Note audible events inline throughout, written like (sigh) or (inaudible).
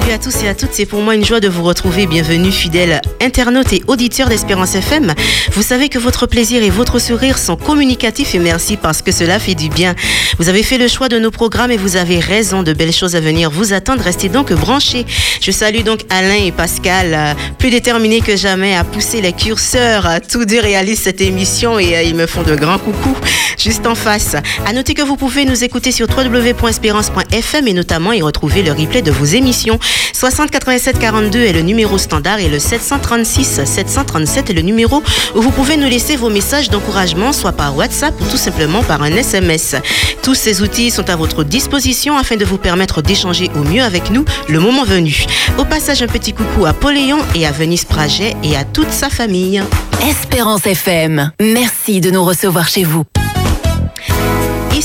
salut à tous et à toutes. C'est pour moi une joie de vous retrouver. Bienvenue, fidèles internautes et auditeurs d'Espérance FM. Vous savez que votre plaisir et votre sourire sont communicatifs et merci parce que cela fait du bien. Vous avez fait le choix de nos programmes et vous avez raison. De belles choses à venir vous attendent. Restez donc branchés. Je salue donc Alain et Pascal, plus déterminés que jamais à pousser les curseurs. Tous deux réalisent cette émission et euh, ils me font de grands coucous juste en face. À noter que vous pouvez nous écouter sur www.espérance.fm et notamment y retrouver le replay de vos émissions. 60 87 42 est le numéro standard et le 736 737 est le numéro où vous pouvez nous laisser vos messages d'encouragement, soit par WhatsApp ou tout simplement par un SMS. Tous ces outils sont à votre disposition afin de vous permettre d'échanger au mieux avec nous le moment venu. Au passage, un petit coucou à Poléon et à Venise Praget et à toute sa famille. Espérance FM, merci de nous recevoir chez vous.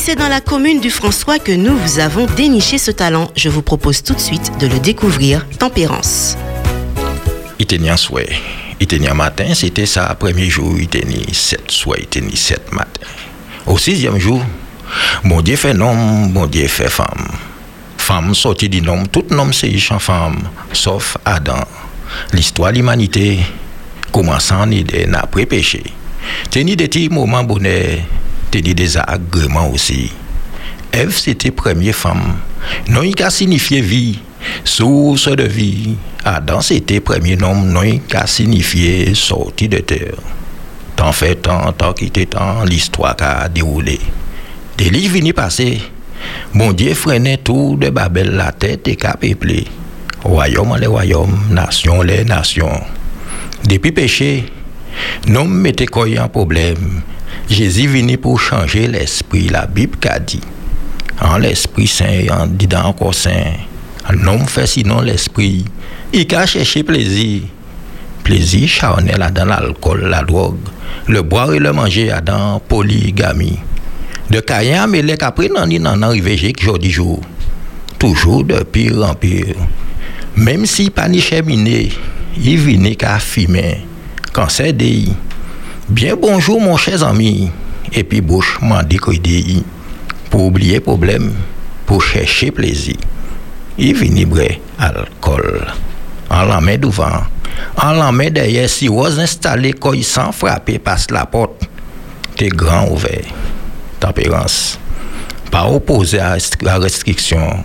C'est dans la commune du François que nous vous avons déniché ce talent. Je vous propose tout de suite de le découvrir. Tempérance. Un souhait. Un matin, c'était ça. Premier jour, sept souhaits, il tenait sept matins. Au sixième jour, mon Dieu fait homme, mon Dieu fait femme. Femme sortie du nom, tout nom c'est en femme, sauf Adam. L'histoire de l'humanité commençant en Éden après péché. Tenir des petits moments bonheur dit des agréments aussi. Ève, c'était première femme. Non, il a signifié vie, source de vie. Adam, c'était premier nom, non, il a signifié sortie de terre. Tant fait, tant, tant était tant, l'histoire a déroulé. Des livres venus passer. Mon Dieu freinait tout de Babel la tête et cap peuplé. Royaume les royaumes, nation les nations. Depuis péché, non mettez quoi en problème. Jésus venu pour changer l'esprit. La Bible a dit. En l'Esprit Saint, en disant encore Saint, un homme fait sinon l'esprit. Il a cherché plaisir. Plaisir charnel dans l'alcool, la drogue, le boire et le manger dans polygamie. De Caïn à Mélec, après, n'en est arrivé jour jour. Toujours de pire en pire. Même si pas ni il venait qu'à fumer. C'est dit, Bien bonjour mon cher ami. Et puis bouche m'a dit dit pour oublier problème, pour chercher plaisir. Il vinibre alcool. En la main devant, en la main derrière, si vous installé quoi sans frapper passe la porte, t'es grand ouvert. Tempérance. Pas opposé à la restriction.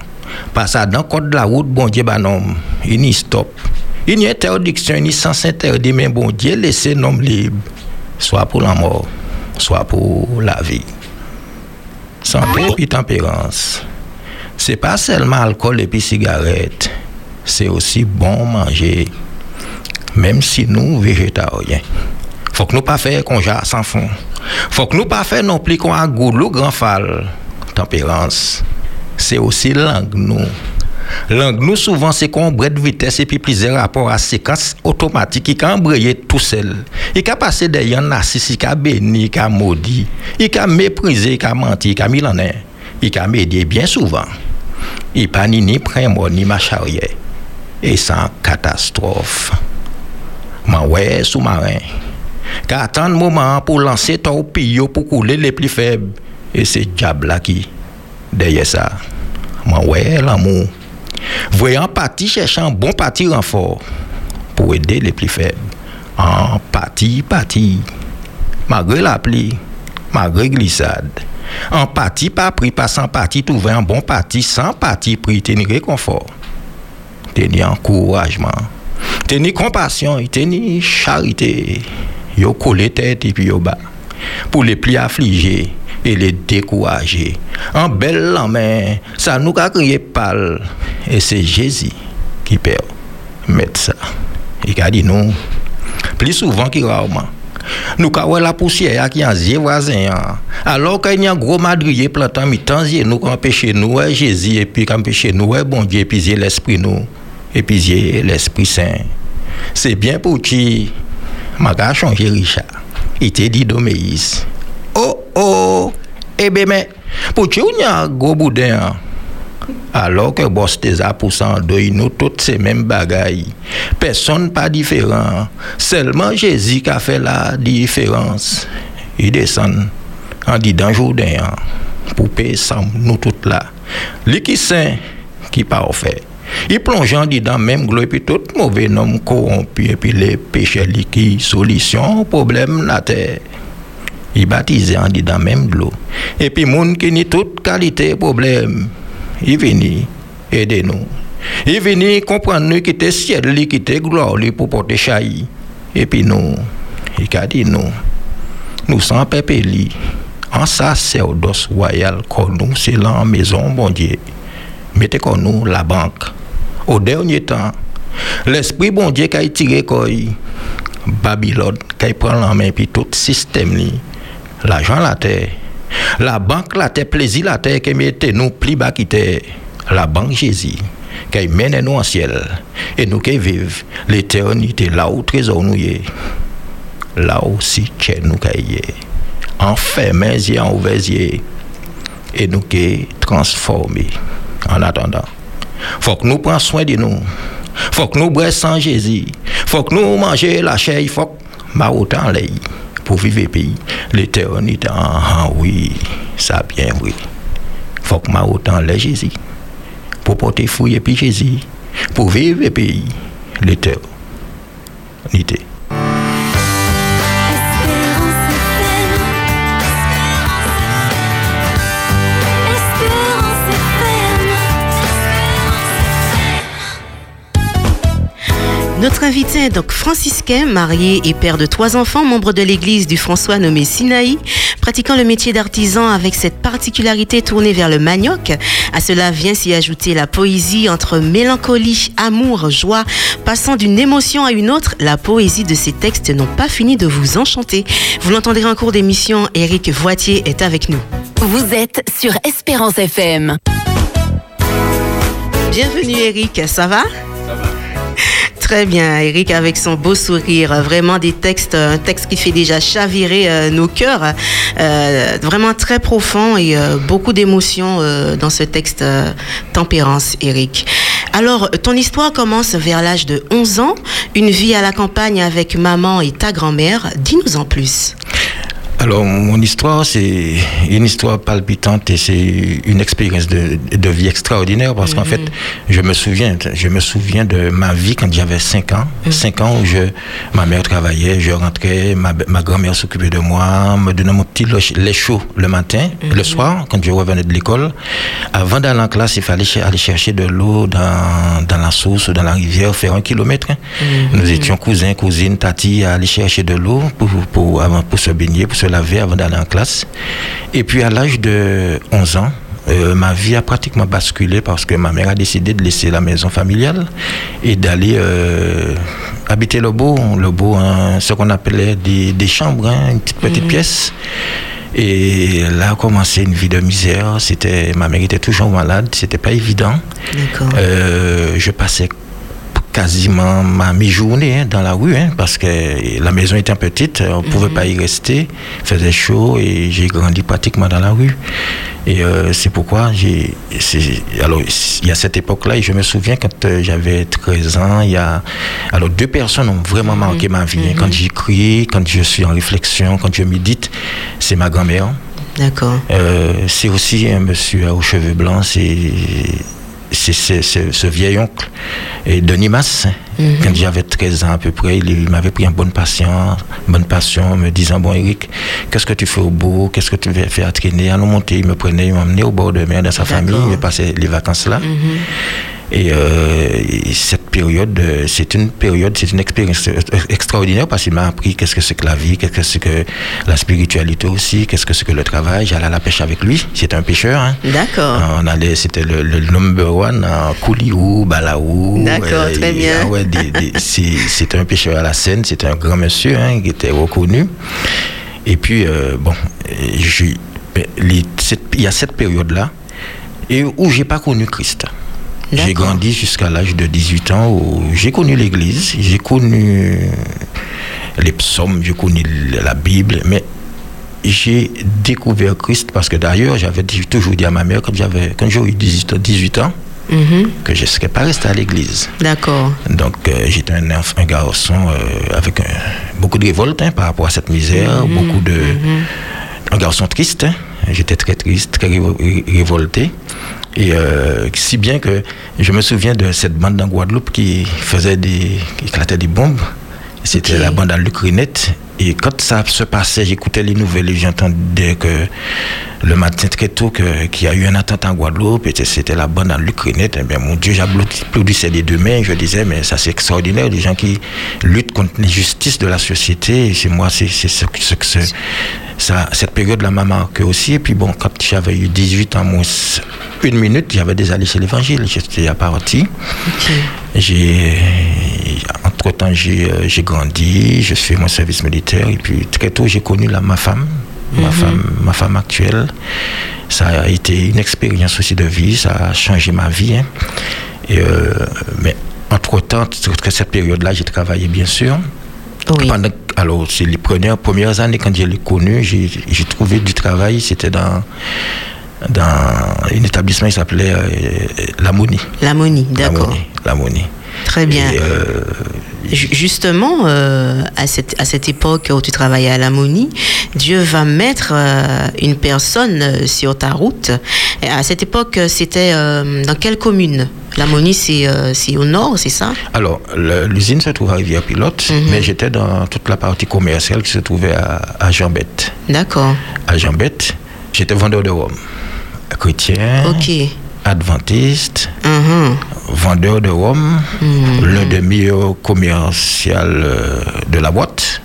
Pas ça dans code de la route, bon Dieu, banom, il n'y stop. Il n'y interdiction, ni sans interdire, mais bon Dieu, laissez l'homme libre soit pour la mort, soit pour la vie. Santé et tempérance. C'est pas seulement alcool et puis cigarette, c'est aussi bon manger, même si nous végétariens. Faut que nous pas faire qu'on sans fond. Faut que nous pas faire non plus qu'on a goulou grand fal. Tempérance. C'est aussi langue nous Langue nous souvent c'est qu'on de vitesse et puis plusieurs rapports à séquence automatique qui can embrayer tout seul. Il a passé derrière narcissique, il a béni, il a maudit, il a méprisé, il a menti, il a mis en il a médié bien souvent. Il pas ni ni primo ni ma charrière. Et sans catastrophe. Ma ouais sous-marin. Qu'à attendre moment pour lancer torpille pour couler les plus faibles. Et c'est diable là qui derrière ça. Ma ouais l'amour. Voyant parti cherchant bon parti renfort pour aider les plus faibles. En parti, parti. Malgré la pluie, malgré glissade. En parti, pas pris, pas sans parti, trouver un bon parti, sans parti, pris, tenir réconfort. Tenir encouragement. Tenir compassion, tenir charité. Yo collé tête et puis yo bas. Pour les plus affligés et les décourager. En belle main, ça nous a crié pâle. Et c'est Jésus qui peut mettre ça. Il a dit non. Plus souvent qu'il rarement. Nous avons la poussière qui est en voisin. Hein. Alors qu'il y a un gros madrier plantant mi-temps, nous empêcher nous, Jésus, et puis empêcher nous, bon Dieu, et puis l'Esprit nous, et puis l'Esprit Saint. C'est bien pour qui? M'a changé Richard. Il t'a dit d'Oméis. Oh, eh bien, mais, pour tu y a hein? alors que boss des pour de nous toutes ces mêmes bagailles. Personne pas différent. Seulement Jésus a fait la différence. Il descend en disant Jourdain hein, pour payer nous toutes là. Lui qui saint qui pas fait. Il plongeant dedans même glou et puis tout mauvais nom corrompu et puis les péchés qui solution problème la terre. Il baptisait en dedans même de l'eau. Et puis moun qui ni toute qualité problème, il vient aider nous. Il vient comprendre nous qui ciel, qui était gloire pour porter chahi. Et puis nous, il a dit nous, nous sommes pépéli. En sacerdoce royal, comme nous, c'est la maison, bon Dieu. Mettez comme nous la banque. Au dernier temps, l'esprit bon Dieu qui a tiré Babylone, qui prend la main puis tout système l'argent la terre, la banque la terre, plaisir la terre qui mette nous plus bas qui la banque Jésus qui mène nous en ciel. Et nous qui vivons l'éternité là où trésor nous est. Là aussi chez nous qui enfermés et en ouverts et nous qui transformés en attendant. Faut que nous prenions soin de nous. Faut que nous boions sans Jésus. Faut que nous mangions la chair. Faut que autant pour vivre le pays. L'éternité ah, oui ça bien oui. Faut que autant les Jésus. Pour porter fouille et puis Jésus. Pour vivre le pays l'éternité Notre invité est donc franciscain, marié et père de trois enfants, membre de l'église du François nommé Sinaï, pratiquant le métier d'artisan avec cette particularité tournée vers le manioc. À cela vient s'y ajouter la poésie entre mélancolie, amour, joie, passant d'une émotion à une autre. La poésie de ces textes n'ont pas fini de vous enchanter. Vous l'entendrez en cours d'émission, Eric Voitier est avec nous. Vous êtes sur Espérance FM. Bienvenue Eric, ça va? (laughs) Très bien, Eric, avec son beau sourire. Vraiment des textes, un texte qui fait déjà chavirer euh, nos cœurs. Euh, vraiment très profond et euh, beaucoup d'émotions dans ce texte Tempérance, Eric. Alors, ton histoire commence vers l'âge de 11 ans, une vie à la campagne avec maman et ta grand-mère. Dis-nous en plus. Alors, mon histoire, c'est une histoire palpitante et c'est une expérience de, de, vie extraordinaire parce qu'en fait, mhm. je me souviens, je me souviens de ma vie quand j'avais 5 ans. 5 mhm. ans où je, ma mère travaillait, je rentrais, ma, ma grand-mère s'occupait de moi, me donnait mon petit lait chaud le matin, le mhm. soir, quand je revenais de l'école. Avant d'aller en classe, il fallait aller chercher de l'eau dans, dans la source ou dans la rivière, faire un kilomètre. Nous étions cousins, cousines, tati à aller chercher de l'eau pour, pour, pour, pour se baigner, pour se laver avant d'aller en classe. Et puis à l'âge de 11 ans, euh, ma vie a pratiquement basculé parce que ma mère a décidé de laisser la maison familiale et d'aller euh, habiter le beau, le beau, hein, ce qu'on appelait des, chambres, hein, une petite, petite mhm. pièce. Et là a commencé une vie de misère. C'était, ma mère était toujours malade, c'était pas évident. Euh, je passais quasiment ma mi-journée hein, dans la rue, hein, parce que la maison était petite, on ne pouvait mhm. pas y rester, il faisait chaud et j'ai grandi pratiquement dans la rue. Et euh, c'est pourquoi j'ai. Alors, il y a cette époque-là, et je me souviens quand euh, j'avais 13 ans, il y a. Alors, deux personnes ont vraiment marqué ma vie. Hein. Quand mhm. j'écris, quand je suis en réflexion, quand je médite, c'est ma grand-mère. D'accord. Euh, c'est aussi un monsieur aux cheveux blancs, c'est c'est ce vieil oncle et Denis Mhm. Quand j'avais 13 ans à peu près, il, m'avait pris en bonne passion, bonne passion, me disant Bon, Eric, qu'est-ce que tu fais au bout? Qu'est-ce que tu veux faire à traîner? À nous monter, il me prenait, il m'emmenait au bord de mer dans sa famille, il passait les vacances là. Mhm. Et, euh, cette période, c'est une période, c'est une expérience extraordinaire parce qu'il m'a appris qu'est-ce que c'est que la vie, qu'est-ce que c'est que la spiritualité aussi, qu'est-ce que c'est que le travail. J'allais à la pêche avec lui. C'était un pêcheur. Hein. D'accord. On allait, c'était le, number one en Kouliou, Balaou. D'accord, très bien. Ah ouais, c'était un pêcheur à la scène. C'était un grand monsieur hein, qui était reconnu. Et puis, euh, bon, ben, il y a cette période-là et où j'ai pas connu Christ. J'ai grandi jusqu'à l'âge de 18 ans où j'ai connu l'église, j'ai connu les psaumes, j'ai connu la Bible, mais j'ai découvert Christ parce que d'ailleurs, j'avais toujours dit à ma mère quand j'avais quand j'ai eu 18, ans mhm. que je ne serais pas resté à l'église. D'accord. Donc euh, j'étais un, un, garçon euh, avec beaucoup de révolte hein, par rapport à cette misère, mhm. beaucoup de... Mhm. Un garçon triste, hein. j'étais très triste, très révolté. Et euh, si bien que je me souviens de cette bande en Guadeloupe qui faisait des, qui éclatait des bombes. C'était la bande à Lucrinette. Et quand ça se passait, j'écoutais les nouvelles et j'entendais que le matin très tôt qu'il y a eu un attentat en Guadeloupe et c'était la bande à Lucrinette. Eh bien, mon Dieu, j'applaudissais les deux mains. Je disais, mais ça c'est extraordinaire, les gens qui luttent contre l'injustice de la société. Et chez moi, c'est ce, que- ce que ce- ça, cette période-là m'a marqué aussi. Et puis bon, quand j'avais eu 18 ans, moins une minute, j'avais déjà laissé l'évangile. J'étais à parti. J'ai, entre-temps, j'ai, euh, j'ai grandi, j'ai fait mon service militaire et puis très tôt, j'ai connu la, ma femme, ma femme, ma femme actuelle. Ça a été une expérience aussi de vie, ça a changé ma vie. hein. Et, euh, mais entre-temps, toute cette période-là, j'ai travaillé bien sûr. Oui. Pendant- alors, c'est les premières, premières années, quand je l'ai connu, j'ai trouvé du travail, c'était dans, dans un établissement qui s'appelait euh, L'Amoni. L'ammonie, d'accord. L'Amoni, L'Amoni. Très bien. Et, euh, Ju- Justement, euh, à, cette, à cette époque où tu travaillais à l'ammonie, Dieu va mettre euh, une personne sur ta route. Et à cette époque, c'était dans quelle commune? L'ammonie, c'est c'est au nord, c'est ça? Alors, l'usine se trouve à Rivière-Pilote, Mhm. mais j'étais dans toute la partie commerciale qui se trouvait à, à Jambette. D'accord. À Jambette, j'étais vendeur de rhum. Chrétien, Ok. Adventiste, Mhm. vendeur de rhum, Mhm. l'un des meilleurs commercial euh, de la boîte.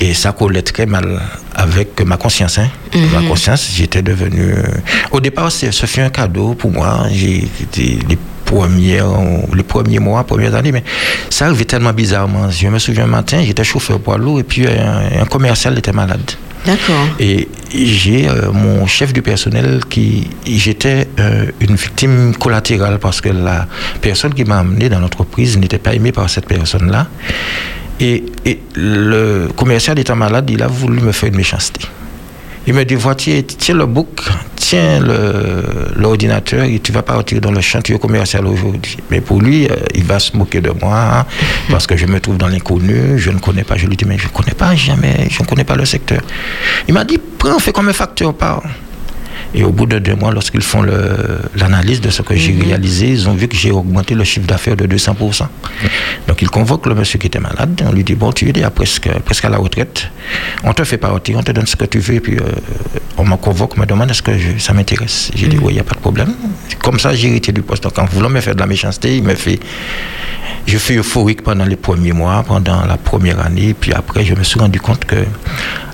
Et ça collait très mal avec ma conscience. hein. Ma conscience, j'étais devenu. euh, Au départ, ce fut un cadeau pour moi. J'ai les premières, les premiers mois, premières années, mais ça arrivait tellement bizarrement. Je me souviens un matin, j'étais chauffeur poids lourd et puis un, un commercial était malade. D'accord. Et j'ai euh, mon chef du personnel qui. J'étais euh, une victime collatérale parce que la personne qui m'a amené dans l'entreprise n'était pas aimée par cette personne-là. Et, et le commercial étant malade, il a voulu me faire une méchanceté. Il me dit, vois, tiens, le book, tiens l'ordinateur et tu vas partir dans le chantier commercial aujourd'hui. Mais pour lui, euh, il va se moquer de moi parce que je me trouve dans l'inconnu, je ne connais pas. Je lui dis, mais je ne connais pas jamais, je ne connais pas le secteur. Il m'a dit, prends, fais comme un facteur par. Et au bout de deux mois, lorsqu'ils font l'analyse de ce que j'ai réalisé, ils ont vu que j'ai augmenté le chiffre d'affaires de 200%. Donc ils convoquent le monsieur qui était malade, on lui dit, bon, tu es déjà presque, presque à la retraite, on te fait partir, on te donne ce que tu veux, et puis euh, on me convoque, me demande est-ce que je- ça m'intéresse? J'ai dit, oui, il n'y a pas de problème. Comme ça, j'ai hérité du poste. Donc en voulant me faire de la méchanceté, il me fait... Je fus euphorique pendant les premiers mois, pendant la première année, puis après, je me suis rendu compte que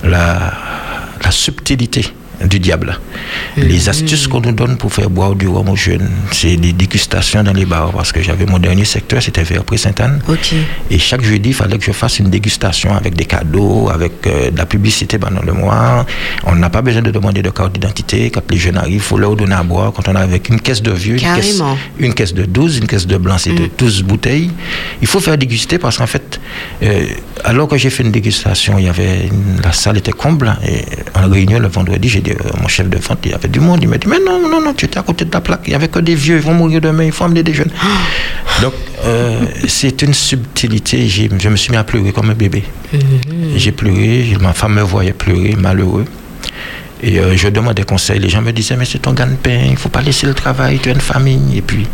la, la subtilité du diable. Les astuces qu'on nous donne pour faire boire du rhum aux jeunes, c'est des dégustations dans les bars, parce que j'avais mon dernier secteur, c'était vers Sainte-Anne. Ok. Et chaque jeudi, il fallait que je fasse une dégustation avec des cadeaux, avec euh, de la publicité pendant le mois. On n'a pas besoin de demander de carte d'identité. Quand les jeunes arrivent, il faut leur donner à boire. Quand on a avec une caisse de vieux, une caisse, Carrément. une caisse de 12, une caisse de blanc, c'est de 12 bouteilles. Il faut faire déguster parce qu'en fait, euh, alors que j'ai fait une dégustation, il y avait une- la salle était comble. Et en réunion le vendredi, j'ai dit, euh, mon chef de vente, il y avait du monde. Il m'a dit, mais non, non, non, tu étais à côté de la plaque. Il n'y avait que des vieux, ils vont mourir demain, il faut emmener des jeunes. (gasps) Donc, euh, c'est une subtilité. Je me suis mis à pleurer comme un bébé. J'ai pleuré, j'ai- ma femme me voyait pleurer, malheureux. Et euh, je demandais conseil. Les gens me disaient, mais c'est ton gagne-pain, il ne faut pas laisser le travail, tu as une famille. Et puis,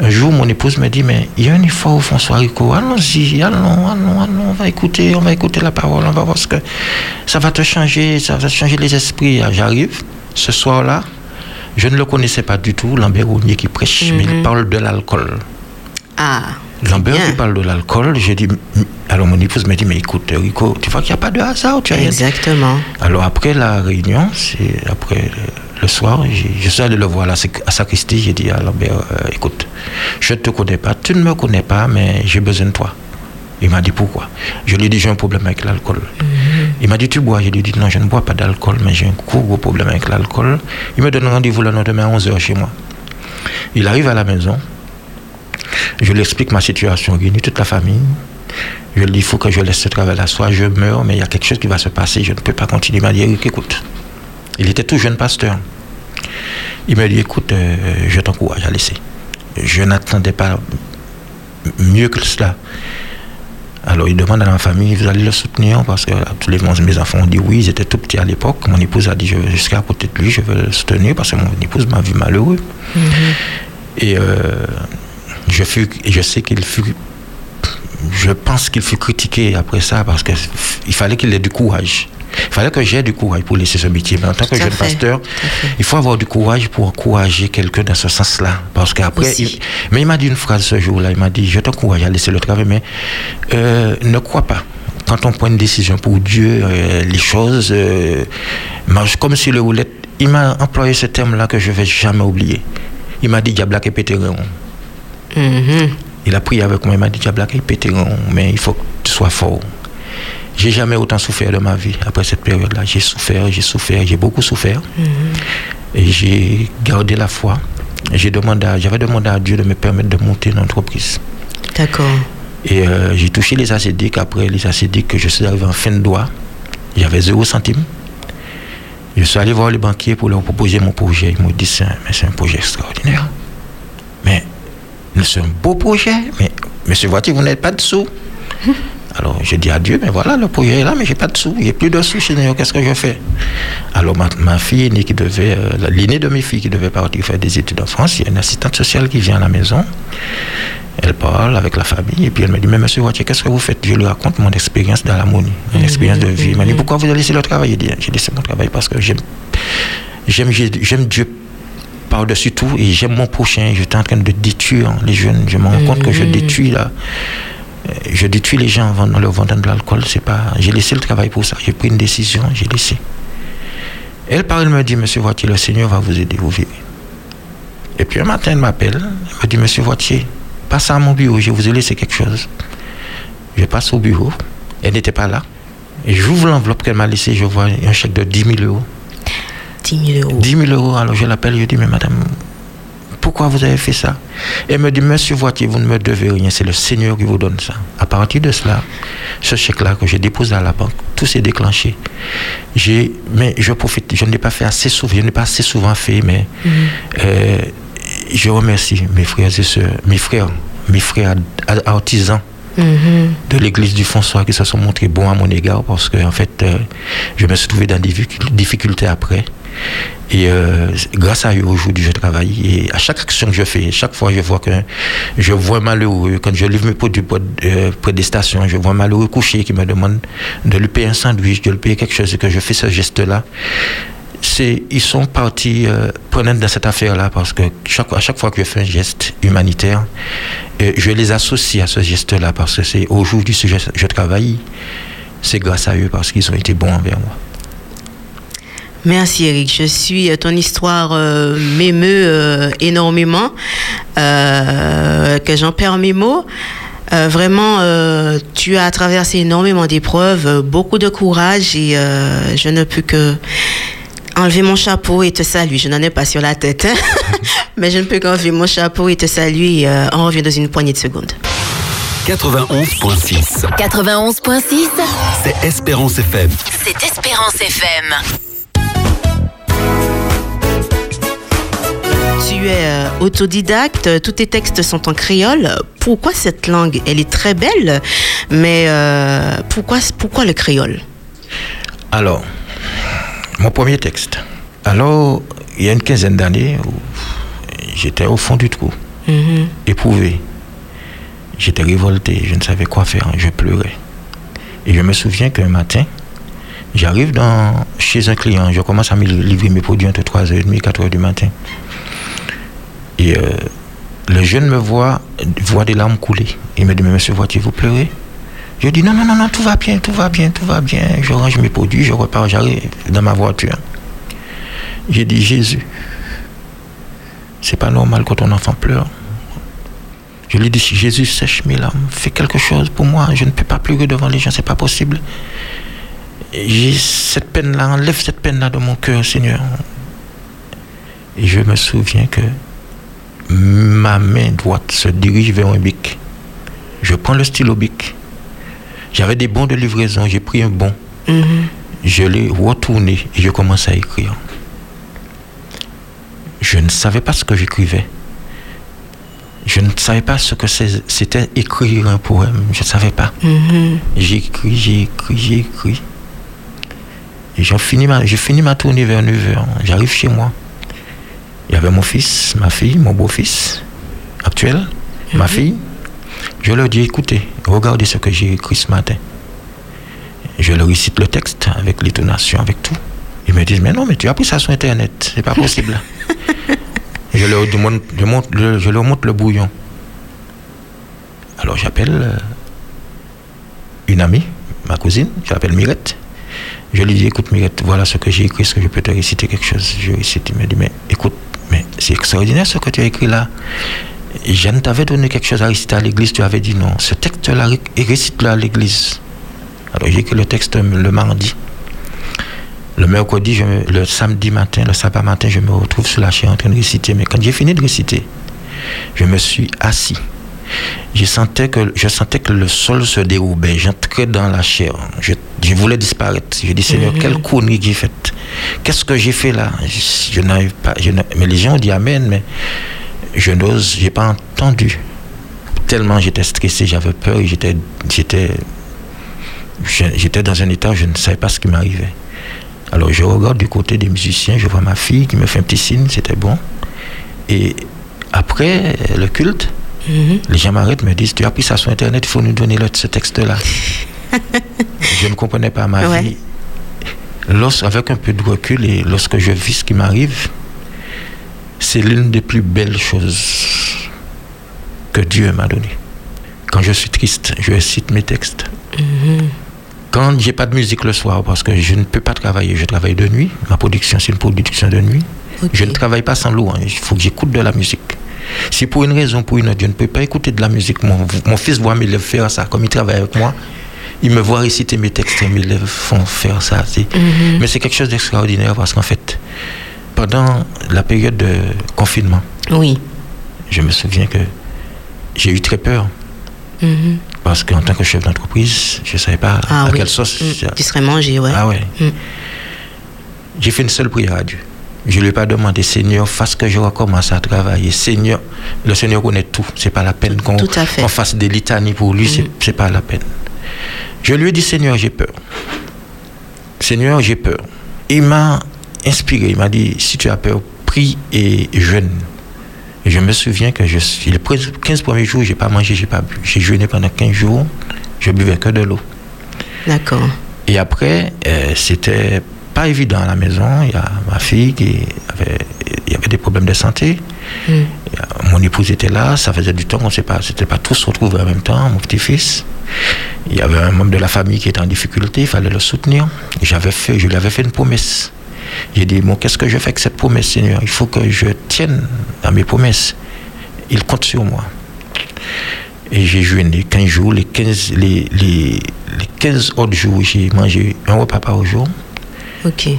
un jour, mon épouse me dit, mais il y a un effort, François Rico, allons-y, allons, allons, allons, on va écouter, on va écouter la parole, on va voir ce que ça va te changer, ça va te changer les esprits. Ah, J'arrive, ce soir-là, je ne le connaissais pas du tout, Lambert qui prêche, mais il parle de l'alcool. Ah. Lambert qui parle de l'alcool, j'ai dit, alors mon épouse me dit, mais écoute, Rico, tu vois qu'il n'y a pas de hasard, tu as rien Exactement. alors après la réunion, c'est après le- le soir, je suis allé le voir à la sacristie, j'ai dit à Lambert, euh, écoute, je ne te connais pas, tu ne me connais pas, mais j'ai besoin de toi. Il m'a dit pourquoi? Je lui ai dit j'ai un problème avec l'alcool. Il m'a dit tu bois? Je lui ai dit non, je ne bois pas d'alcool, mais j'ai un gros, gros problème avec l'alcool. Il me donne rendez-vous le lendemain à 11h chez moi. Il arrive à la maison. Je lui explique ma situation, réunis toute la famille. Je lui dis, il faut que je laisse ce travail là. Soit je meurs, mais il y a quelque chose qui va se passer, je ne peux pas continuer. Il m'a dit, écoute. Il était tout jeune pasteur. Il m'a dit, écoute, euh, je t'encourage à laisser. Je n'attendais pas mieux que cela. Alors il demande à la famille, vous allez le soutenir parce que tous les mes enfants ont dit oui, ils étaient tout petits à l'époque. Mon épouse a dit, je, jusqu'à côté de lui, je veux le soutenir parce que mon épouse m'a vu malheureux. Et euh, je, fus, je sais qu'il fut, je pense qu'il fut critiqué après ça parce qu'il fallait qu'il ait du courage. Il fallait que j'ai du courage pour laisser ce métier. Mais en tant que jeune pasteur, il faut avoir du courage pour encourager quelqu'un dans ce sens-là. Parce qu'après, mais il m'a dit une phrase ce jour-là. Il m'a dit, je t'encourage à laisser le travail, mais euh, ne crois pas. Quand on prend une décision pour Dieu, euh, les choses euh, marchent comme si le roulette. Il m'a employé ce terme-là que je ne vais jamais oublier. Il m'a dit, Diabla et pétéron. Mm-hmm. Il a prié avec moi, il m'a dit, Diabla et pétéron, mais il faut que tu sois fort. J'ai jamais autant souffert de ma vie après cette période-là. J'ai souffert, j'ai souffert, j'ai beaucoup souffert. Mhm. Et j'ai gardé la foi. J'ai demandé, j'avais demandé à Dieu de me permettre de monter une entreprise. D'accord. Et euh, j'ai touché les acédiques. Après les acédiques, que je suis arrivé en fin de doigt. J'avais zéro centime. Je suis allé voir les banquiers pour leur proposer mon projet. Ils m'ont dit, c'est un, projet extraordinaire. Mais c'est un beau projet. Mais, monsieur Voitier, vous n'êtes pas de sous. (laughs) Alors j'ai dit à Dieu, mais voilà, le projet est là, mais j'ai pas de sous, il n'y a plus de sous, qu'est-ce que je fais? Alors ma, fille aînée qui devait, euh, l'aînée de mes filles qui devait partir faire des études en France, il y a une assistante sociale qui vient à la maison, elle parle avec la famille, et puis elle me dit, mais monsieur Wattier, qu'est-ce que vous faites? Je lui raconte mon expérience dans l'harmonie, mon mhm. expérience de vie. Elle m'a dit, pourquoi vous avez laissé le travail J'ai laissé mon travail parce que j'aime, j'aime Dieu par-dessus tout et j'aime mon prochain. J'étais en train de détruire les jeunes. Je me rends compte que je mhm. détruis là je détruis les gens en leur vendant de l'alcool. C'est pas, j'ai laissé le travail pour ça. J'ai pris une décision, j'ai laissé. Elle parle, elle me dit, Monsieur Voitier, le Seigneur va vous aider, vous verrez. Et puis un matin, elle m'appelle, elle me dit, Monsieur Voitier, passe à mon bureau, je vous ai laissé quelque chose. Je passe au bureau, elle n'était pas là. Et j'ouvre l'enveloppe qu'elle m'a laissée, je vois un chèque de 10 000 euros. 10 000 euros. 10 000 euros, alors je l'appelle, je dis, mais madame, pourquoi vous avez fait ça? Elle me dit, monsieur Voitier, vous ne me devez rien, c'est le Seigneur qui vous donne ça. À partir de cela, ce chèque-là que j'ai déposé à la banque, tout s'est déclenché. J'ai, mais je profite, je n'ai pas fait assez souvent, je n'ai pas assez souvent fait, mais mhm. euh, je remercie mes frères et sœurs, mes frères, mes frères artisans. Mhm. de l'église du François qui se sont montrés bons à mon égard parce que en fait euh, je me suis trouvé dans des difficultés après et euh, grâce à eux, aujourd'hui, je travaille. Et à chaque action que je fais, chaque fois, je vois que je vois malheureux. Quand je livre mes produits euh, près des stations, je vois malheureux couché qui me demande de lui payer un sandwich, de lui payer quelque chose, et que je fais ce geste-là. Ils sont partis euh, prenants dans cette affaire-là parce que chaque, à chaque fois que je fais un geste humanitaire, je les associe à ce geste-là parce que c'est aujourd'hui, si je travaille, c'est grâce à eux parce qu'ils ont été bons envers moi. Merci Eric. Je suis euh, ton histoire euh, m'émeut euh, énormément, que j'en perds mes mots. vraiment, tu as traversé énormément d'épreuves, beaucoup de courage et je ne peux que enlever mon chapeau et te saluer. Je n'en ai pas sur la tête, hein. (laughs) mais je ne peux qu'enlever mon chapeau et te saluer. on revient dans une poignée de secondes. 91.6. 91.6. C'est Espérance FM. C'est Espérance FM. Tu es euh, autodidacte, tous tes textes sont en créole. Pourquoi cette langue? Elle est très belle, mais euh, pourquoi, pourquoi le créole? Alors, mon premier texte. Alors, il y a une quinzaine d'années, j'étais au fond du trou, mm-hmm. éprouvé. J'étais révolté, je ne savais quoi faire, je pleurais. Et je me souviens qu'un matin, j'arrive dans, chez un client, je commence à me livrer mes produits entre 3h30 et 4h du matin. Et euh, le jeune me voit, voit des larmes couler. Il me dit, mais monsieur, voici vous pleurez? Je dis, non, non, non, non, tout va bien, tout va bien, tout va bien. Je range mes produits, je repars, j'arrive dans ma voiture. J'ai dit, Jésus, c'est pas normal quand ton enfant pleure. Je lui dis, Jésus, sèche mes larmes, fais quelque chose pour moi, je ne peux pas pleurer devant les gens, c'est pas possible. J'ai cette peine-là, enlève cette peine-là de mon cœur, Seigneur. Et je me souviens que ma main droite se dirige vers un bic. Je prends le stylo bic. J'avais des bons de livraison, j'ai pris un bon. Mhm. Je l'ai retourné et je commence à écrire. Je ne savais pas ce que j'écrivais. Je ne savais pas ce que c'était écrire un poème. Je ne savais pas. Mhm. J'ai écrit, j'ai écrit, j'ai fini ma, j'ai fini ma tournée vers 9h. J'arrive chez moi. Il y avait mon fils, ma fille, mon beau-fils actuel, ma fille. Je leur dis, écoutez, regardez ce que j'ai écrit ce matin. Je leur récite le texte avec l'intonation, avec tout. Ils me disent, mais non, mais tu as pris ça sur Internet. C'est pas possible. (laughs) je, leur demande, je, montre le- je leur montre le bouillon. Alors j'appelle euh, une amie, ma cousine, je l'appelle Mirette. Je lui dis, écoute Mirette, voilà ce que j'ai écrit, est-ce que je peux te réciter quelque chose? Je récite, il me dit, mais écoute, mais c'est extraordinaire ce que tu as écrit là. Jeanne t'avait donné quelque chose à réciter à l'église, tu avais dit non. Ce texte-là, ré- récite-le à l'église. Alors j'ai écrit le texte le mardi. Le mercredi, le samedi matin, le sabbat matin, je me retrouve sur la chaire en train de réciter. Mais quand j'ai fini de réciter, je me suis assis. Je sentais que, je sentais que le sol se dérobait. J'entrais dans la chair. Je, je voulais disparaître. Je dis, Seigneur, quelle connerie que j'ai faite. Qu'est-ce que j'ai fait là? Je, je n'arrive pas. je mais les gens ont dit Amen, mais je n'ose, j'ai pas entendu. Tellement j'étais stressé, j'avais peur, et j'étais, j'étais, j'étais dans un état où je ne savais pas ce qui m'arrivait. Alors je regarde du côté des musiciens, je vois ma fille qui me fait un petit signe, c'était bon. Et après le culte, Mhm. les gens m'arrêtent, me disent, tu as pris ça sur Internet, il faut nous donner le- ce texte-là. (laughs) je ne comprenais pas ma Ouais. vie. Lorsque, avec un peu de recul et lorsque je vis ce qui m'arrive, c'est l'une des plus belles choses que Dieu m'a données. Quand je suis triste, je cite mes textes. Quand j'ai pas de musique le soir, parce que je ne peux pas travailler, je travaille de nuit. Ma production, c'est une production de nuit. Je ne travaille pas sans louange. Il faut que j'écoute de la musique. Si pour une raison, pour une autre, je ne peux pas écouter de la musique, mon, mon fils voit mes élèves faire ça, comme il travaille avec moi, il me voit réciter mes textes et mes élèves font faire ça. c'est- Mais c'est quelque chose d'extraordinaire parce qu'en fait, pendant la période de confinement, Oui. je me souviens que j'ai eu très peur. Mhm. Parce qu'en tant que chef d'entreprise, je ne savais pas Ah à oui. quelle sauce. Mm. Tu serais mangé, ouais. Ah ouais. Mm. J'ai fait une seule prière à Dieu. Je ne lui ai pas demandé, Seigneur, fasse que je recommence à travailler. Seigneur, le Seigneur connaît tout. C'est pas la peine qu'on qu'on fasse des litanies pour lui. c'est C'est pas la peine. Je lui ai dit, Seigneur, j'ai peur. Seigneur, j'ai peur. Il m'a inspiré. Il m'a dit, si tu as peur, prie et jeûne. Et je me souviens que je les 15 premiers jours, j'ai pas mangé, j'ai pas bu. J'ai jeûné pendant 15 jours. Je buvais que de l'eau. D'accord. Et après, euh, c'était pas évident à la maison. Il y a ma fille qui avait, il y avait des problèmes de santé. Mm. Mon épouse était là. Ça faisait du temps qu'on ne s'est pas, c'était pas tous retrouvés en même temps. Mon petit-fils. Il y avait un membre de la famille qui était en difficulté. Il fallait le soutenir. J'avais fait, je lui avais fait une promesse. J'ai dit, bon, qu'est-ce que je fais avec cette promesse, Seigneur? Il faut que je tienne à mes promesses. Il compte sur moi. Et j'ai jeûné 15 jours. Les 15, les, les, les 15 autres jours, j'ai mangé un repas par jour.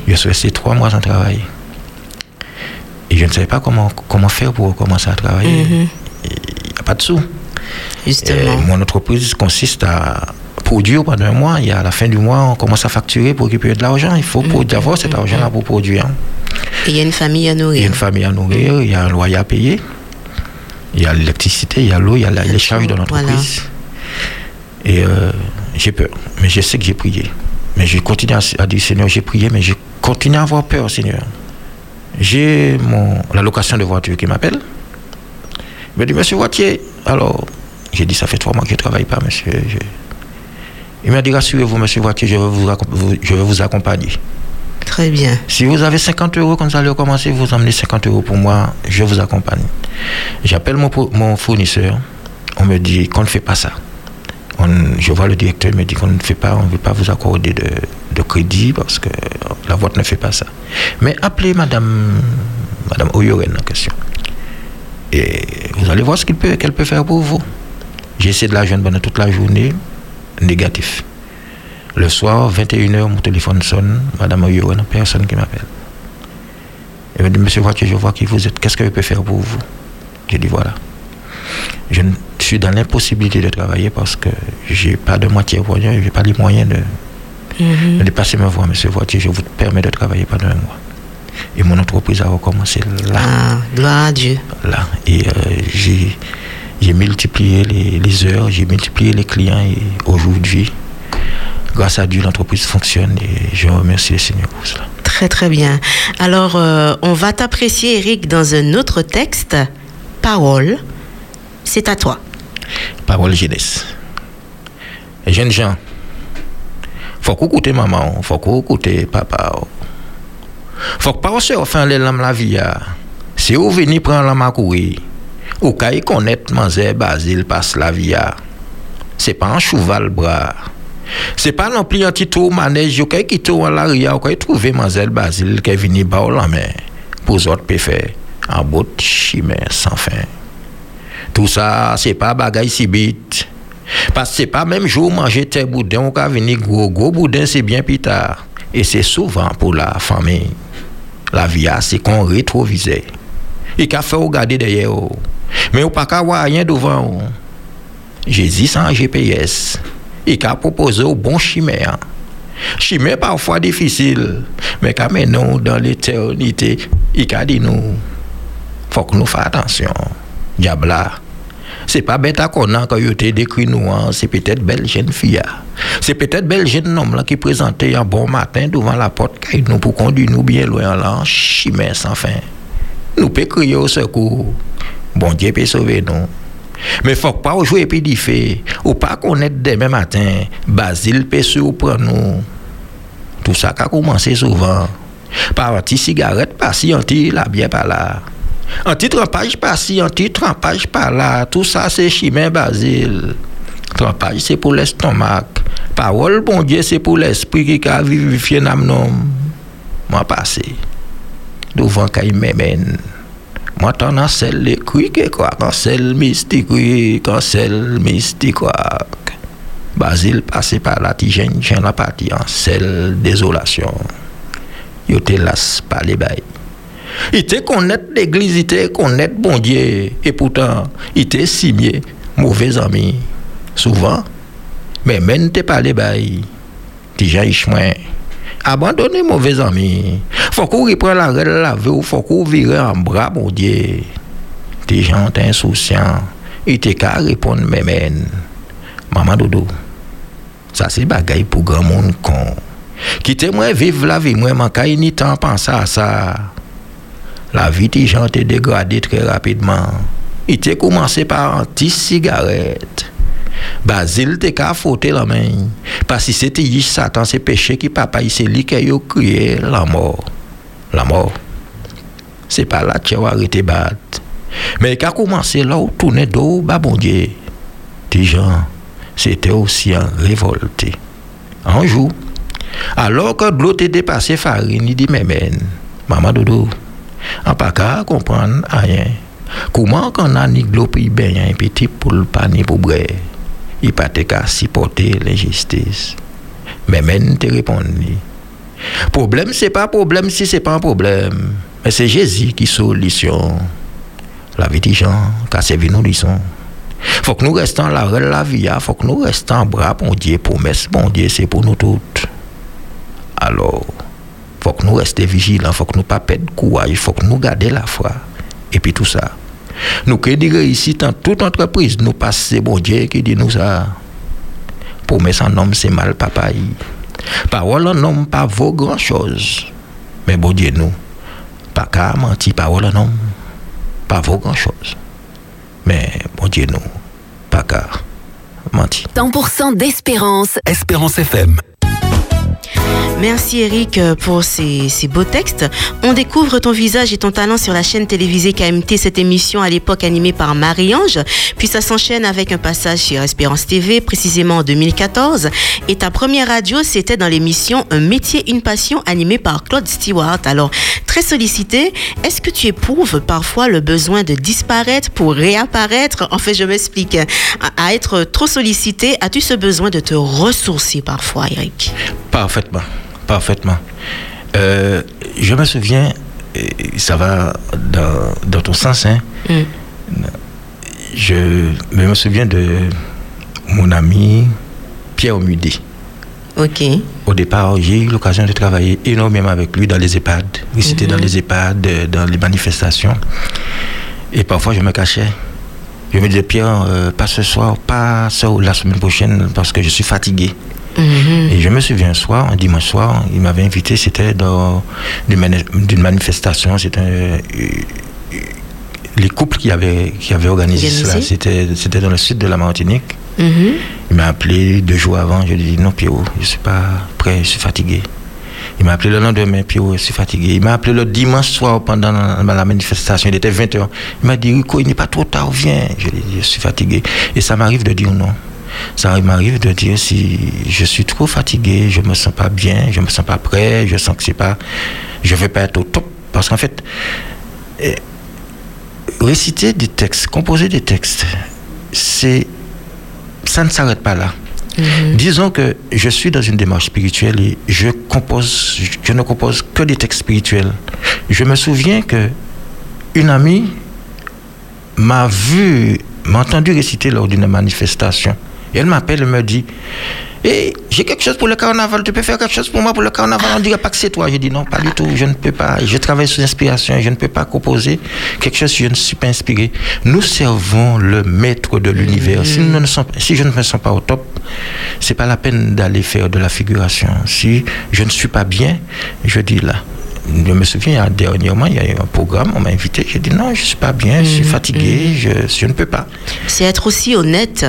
Je suis resté trois mois sans travail. Et je ne savais pas comment, comment faire pour recommencer à travailler. Mhm. Il n'y a pas de sous. Justement. Et mon entreprise consiste à produire pendant un mois. Et à la fin du mois, on commence à facturer pour récupérer de l'argent. Il faut Mhm. pour avoir cet argent-là pour produire. Et il y a une famille à Il y a nourrir. une famille à nourrir, il y a un loyer à payer, il y a l'électricité, il y a l'eau, il y a la- les charges de l'entreprise. Et euh, j'ai peur, mais je sais que j'ai prié. Mais je continue à, à dire, Seigneur, j'ai prié, mais je continue à avoir peur, Seigneur. J'ai mon, la location de voiture qui m'appelle. Il me dit, Monsieur Voitier, alors, j'ai dit, ça fait trois mois que je ne travaille pas, monsieur. Je- Il m'a dit, rassurez-vous, monsieur Voitier, je vais vous, accom- vous- je vais vous accompagner. Très bien. Si vous avez 50 euros quand vous allez recommencer, vous emmenez 50 euros pour moi, je vous accompagne. J'appelle mon fournisseur, on me dit qu'on ne fait pas ça. Je vois le directeur, il me dit qu'on ne fait pas, on ne veut pas vous accorder de, crédit parce que la boîte ne fait pas ça. Mais appelez madame, madame Oyoren en question. Et vous allez voir ce qu'elle peut faire pour vous. J'ai essayé de la joindre pendant toute la journée, négatif. Le soir, 21h, mon téléphone sonne. Madame Oyoren, personne qui m'appelle. Elle me dit, Monsieur Voitier, je vois qui vous êtes. Qu'est-ce que je peux faire pour vous? J'ai dit, voilà. Je ne- suis dans l'impossibilité de travailler parce que j'ai pas de moitié moyen, je n'ai pas les moyens de, Mhm. de dépasser ma voie. Monsieur Voitier, je vous permets de travailler pendant un mois. Et mon entreprise a recommencé là Ah, gloire à Dieu. là. Et euh, j'ai, j'ai multiplié les, les heures, j'ai multiplié les clients et aujourd'hui, grâce à Dieu, l'entreprise fonctionne et je remercie le Seigneur pour cela. Très très bien. Alors, euh, on va t'apprécier, Eric, dans un autre texte. Parole, c'est à toi. Parole jeunesse. Jeunes gens, faut qu'on écoute maman, faut qu'on écoute papa. Faut que pas se offrir les lames la vie. Si vous venez prendre la courir, ou qu'à connaître Manzé Basile passe la vie. C'est pas un cheval bras. C'est pas non plus un petit tour manège, ou qui tourne en l'arrière, ou qu'il trouve Manzé Basile qui est venu bas la main pour autres peut faire en bout chimère sans fin. Tout ça, c'est pas bagaille si bite. Parce que c'est pas même jour manger tes boudin ou qu'à venir gros gros boudin, c'est bien plus tard. Et c'est souvent pour la famille. La vie, c'est qu'on rétrovisait. Il a fait regarder derrière. oh. Mais on pas qu'à voir rien devant. oh. Jésus sans GPS. Il a proposé au bon chimère. Chimère parfois difficile, mais quand nous dans l'éternité, il a dit nous, faut que nous fassions attention. Diabla, c'est pas bête à connaître quand il te décrit nous, hein. c'est peut-être belle jeune fille. hein. C'est peut-être belle jeune homme là qui présentait un bon matin devant la porte nous pour conduire nous bien loin là, en chimère sans fin. Nous peut crier au secours. Bon Dieu peut sauver nous. Mais faut pas jouer puis fait, ou pas connaître demain matin, Basile peut surprendre nous. Tout ça a commencé souvent. Par un petit cigarette par-ci, un petit la bien par là. An ti trampaj pa si, an ti trampaj pa la, tout sa se chimen bazil. Trampaj se pou l'estomak, parol bon die se pou l'esprit ki ka vivifiye nam nom. Mwen pase, douvan ka imemen. Mwen tan an sel le kwi ke kwa, an sel misti kwi, an sel misti kwa. Bazil pase pa la ti jen jen la pati, an sel dezolasyon. Yo te las pa le bayi. Il était connaître l'église, il était connaître bon Dieu. Et pourtant, il était signé, mauvais ami. Souvent. Mais même t'es pas les bails. Déjà, chemin. Abandonner mauvais ami. Faut qu'on reprenne la règle la vie ou faut qu'on vire en bras, mon Dieu. Des gens insouciants. Il te qu'à répondre, mais. Maman Dodo. Ça, c'est bagaille pour grand monde con. Quittez moi vivre la vie, moi, manquer ni temps penser à ça. La vie des gens te dégradée très rapidement. Il t'a commencé par un petit cigarette. Basile te ka fauté la main. Parce que c'était Satan, c'est péché qui papa, il c'est lui qui a crié la mort. La mort. C'est pas là que tu as arrêté battre. Mais a commencé là où tourner dos, bah bon. Des gens, c'était aussi un révolté. Un jour, alors que l'autre était dépassé farine, il dit, mais maman dodo, An pa ka kompran a yen. Kouman kan nan ni glop i ben yan pi tip pou l pa ni pou bre. I pa te ka sipote l'injistis. Men men te repon li. Problem se pa problem si se pa problem. Men se jezi ki solisyon. La vi ti jan, kase vi nou lison. Fok nou restan la rel la vi ya, fok nou restan bra pon diye pou mes, pon diye se pou nou tout. Alors, faut que nous restions vigilants, faut que nous pas perdre courage, faut que nous gardions la foi. Et puis tout ça. Nous dit réussite dans toute entreprise, nous passons bon Dieu qui dit nous ça. Promesse en homme, c'est mal papa. Parole en homme, pas vaut grand chose. Mais bon Dieu, nous, pas qu'à mentir, parole en homme, pas vaut grand chose. Mais bon Dieu, nous, pas qu'à mentir. 100% d'espérance. Espérance FM. Merci Eric euh, pour ces, ces beaux textes. On découvre ton visage et ton talent sur la chaîne télévisée KMT, cette émission à l'époque animée par Marie-Ange. Puis ça s'enchaîne avec un passage sur Espérance TV, précisément en 2014. Et ta première radio, c'était dans l'émission Un métier, une passion, animée par Claude Stewart. Alors, très sollicité, est-ce que tu éprouves parfois le besoin de disparaître pour réapparaître? En fait, je m'explique. À, à être trop sollicité, as-tu ce besoin de te ressourcer parfois, Eric? Parfaitement, parfaitement. Euh, je me souviens, ça va dans, dans ton sens, hein, Mm. je me souviens de mon ami Pierre Omudé. Ok. Au départ, j'ai eu l'occasion de travailler énormément avec lui dans les EHPAD. Oui, c'était dans les EHPAD, euh, dans les manifestations. Et parfois, je me cachais. Je me disais, Pierre, euh, pas ce soir, pas ça la semaine prochaine, parce que je suis fatigué. Mhm. Et je me souviens un soir, un dimanche soir, il m'avait invité, c'était dans d'une mani- manifestation, c'était euh, les couples qui avaient, qui avaient organisé, Organisé. cela. C'était, c'était dans le sud de la Martinique. Mhm. Il m'a appelé deux jours avant, je lui ai dit non Pierrot, je suis pas prêt, je suis fatigué. Il m'a appelé le lendemain, Pierrot, je suis fatigué. Il m'a appelé le dimanche soir pendant la, la manifestation, il était 20h. Il m'a dit Rico, il n'est pas trop tard, viens. Je lui ai dit je suis fatigué. Et ça m'arrive de dire non. Ça m'arrive de dire si je suis trop fatigué, je me sens pas bien, je me sens pas prêt, je sens que c'est pas, je vais pas être au top. Parce qu'en fait, eh, réciter des textes, composer des textes, c'est, ça ne s'arrête pas là. Disons que je suis dans une démarche spirituelle et je compose, je ne compose que des textes spirituels. Je me souviens que une amie m'a vu, m'a entendu réciter lors d'une manifestation. Et elle m'appelle et me dit Hé, j'ai quelque chose pour le carnaval, tu peux faire quelque chose pour moi pour le carnaval? On dirait pas que c'est toi. J'ai dit non, pas du tout, je ne peux pas. Je travaille sous inspiration, je ne peux pas composer quelque chose si je ne suis pas inspiré. Nous servons le maître de l'univers. Si, nous ne sommes- si je ne me sens pas au top, c'est pas la peine d'aller faire de la figuration. Si je ne suis pas bien, je dis là. Je me souviens, dernièrement, il y a eu un programme, on m'a invité, j'ai dit non, je suis pas bien, je suis fatigué, je, je ne peux pas. C'est être aussi honnête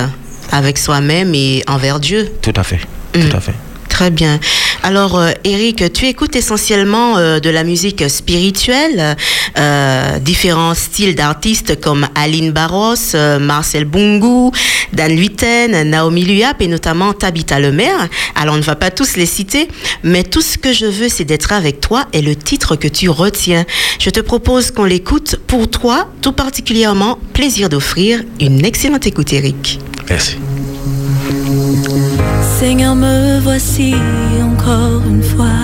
avec soi-même et envers Dieu. Tout à fait, Mm. tout à fait. Très bien. Alors, euh, Eric, tu écoutes essentiellement euh, de la musique spirituelle, euh, différents styles d'artistes comme Aline Barros, Marcel Bungu, Dan Luiten, Naomi Luap et notamment Tabitha Lemaire. Alors, on ne va pas tous les citer, mais tout ce que je veux, c'est d'être avec toi et le titre que tu retiens. Je te propose qu'on l'écoute pour toi, tout particulièrement, plaisir d'offrir une excellente écoute, Eric. Merci. Seigneur, me voici encore une fois.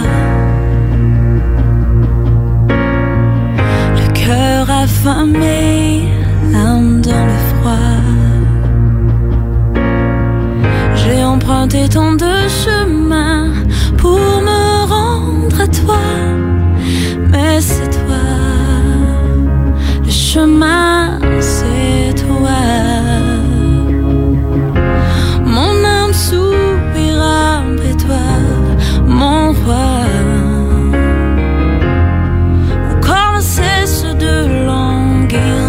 Le cœur affamé, l'âme dans le froid. J'ai emprunté tant de chemins pour me rendre à toi. Mais c'est toi, le chemin, c'est toi. Soupira après toi, mon roi. Mon corps ne cesse de languir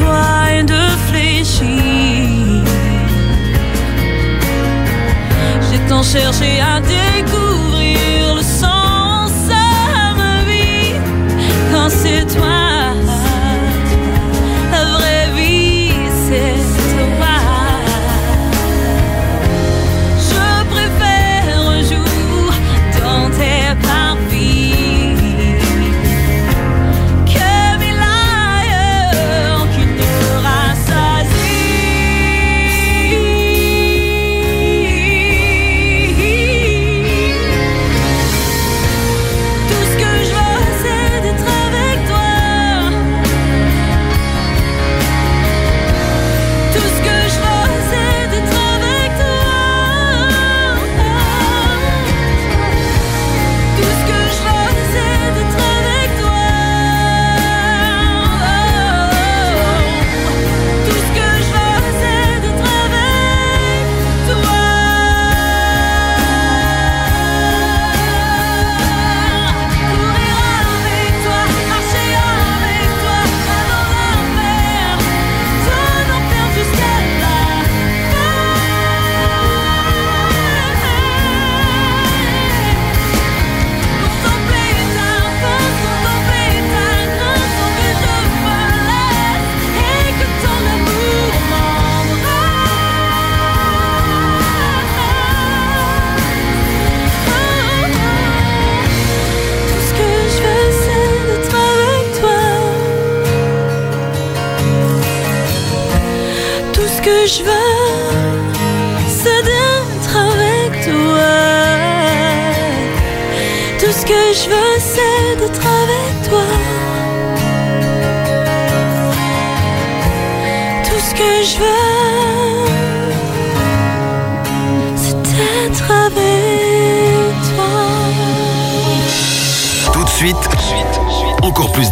et de fléchir. J'ai tant cherché à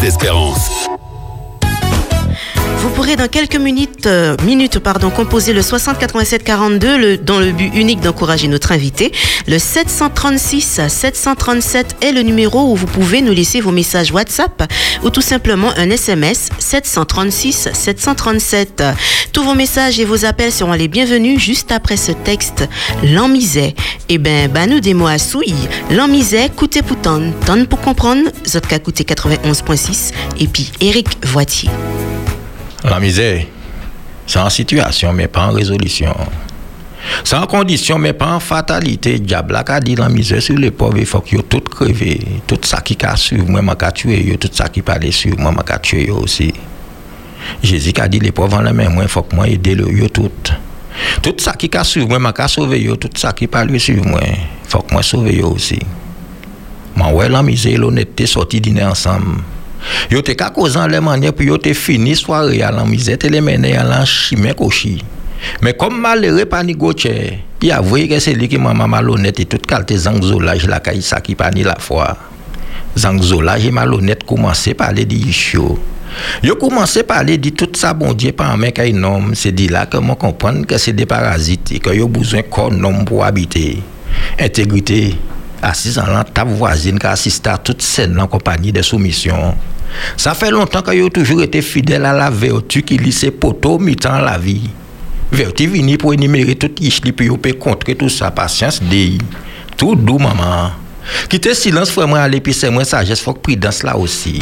d'espérance. Dans quelques minutes, euh, minutes pardon, composer le 60 87 42 le, dans le but unique d'encourager notre invité. Le 736 737 est le numéro où vous pouvez nous laisser vos messages WhatsApp ou tout simplement un SMS 736 737. Tous vos messages et vos appels seront les bienvenus juste après ce texte. L'enmisait. Eh ben, nous des mots à souille. L'enmisait, coûté pour tonne. Tonne pour comprendre. Zotka coûté 91.6. Et puis Eric Voitier. La misère, c'est en situation, mais pas en résolution. C'est en condition, mais pas en fatalité. Diable a dit la misère sur les pauvres, il faut qu'ils tout crevé. Tout ça qui a suivi, moi, m'a tué, tout ça qui parlait sur moi, m'a tué aussi. Jésus a dit les pauvres en la main, moi, il faut que moi aider le tout. Tout ça qui a suivi, moi, m'a sauvé. Tout ça qui parle sur moi, il faut que moi sauve aussi. Mais ouais, la misère et l'honnêteté sortis dîner ensemble. Yo te ka kozan le manye puis yo te fini soirée à la misère te les mener à la chimé kochi. Mais comme malheureux pas ni goche, il a avoué que c'est lui qui m'a malhonnête et tout qualité zangzolage la caille ça qui pas ni la foi. Zangzolage et malhonnête commencé à parler de Yishio. Yo à parler de tout ça bon un mec un homme, c'est dit là que moi comprendre que c'est des parasites et que yo besoin corps homme pour habiter. Intégrité assise en la table voisine qui assiste à toute scène en compagnie de soumission. Sa fe lontan ka yo toujou ete fidel a la vertu ki li se poto mitan la vi. Vertu vini pou enimere tout ish li pi yo pe kontre tout sa pasyans deyi. Tout dou maman. Kite silans fweman ale pi semwen sajes fok pridans la osi.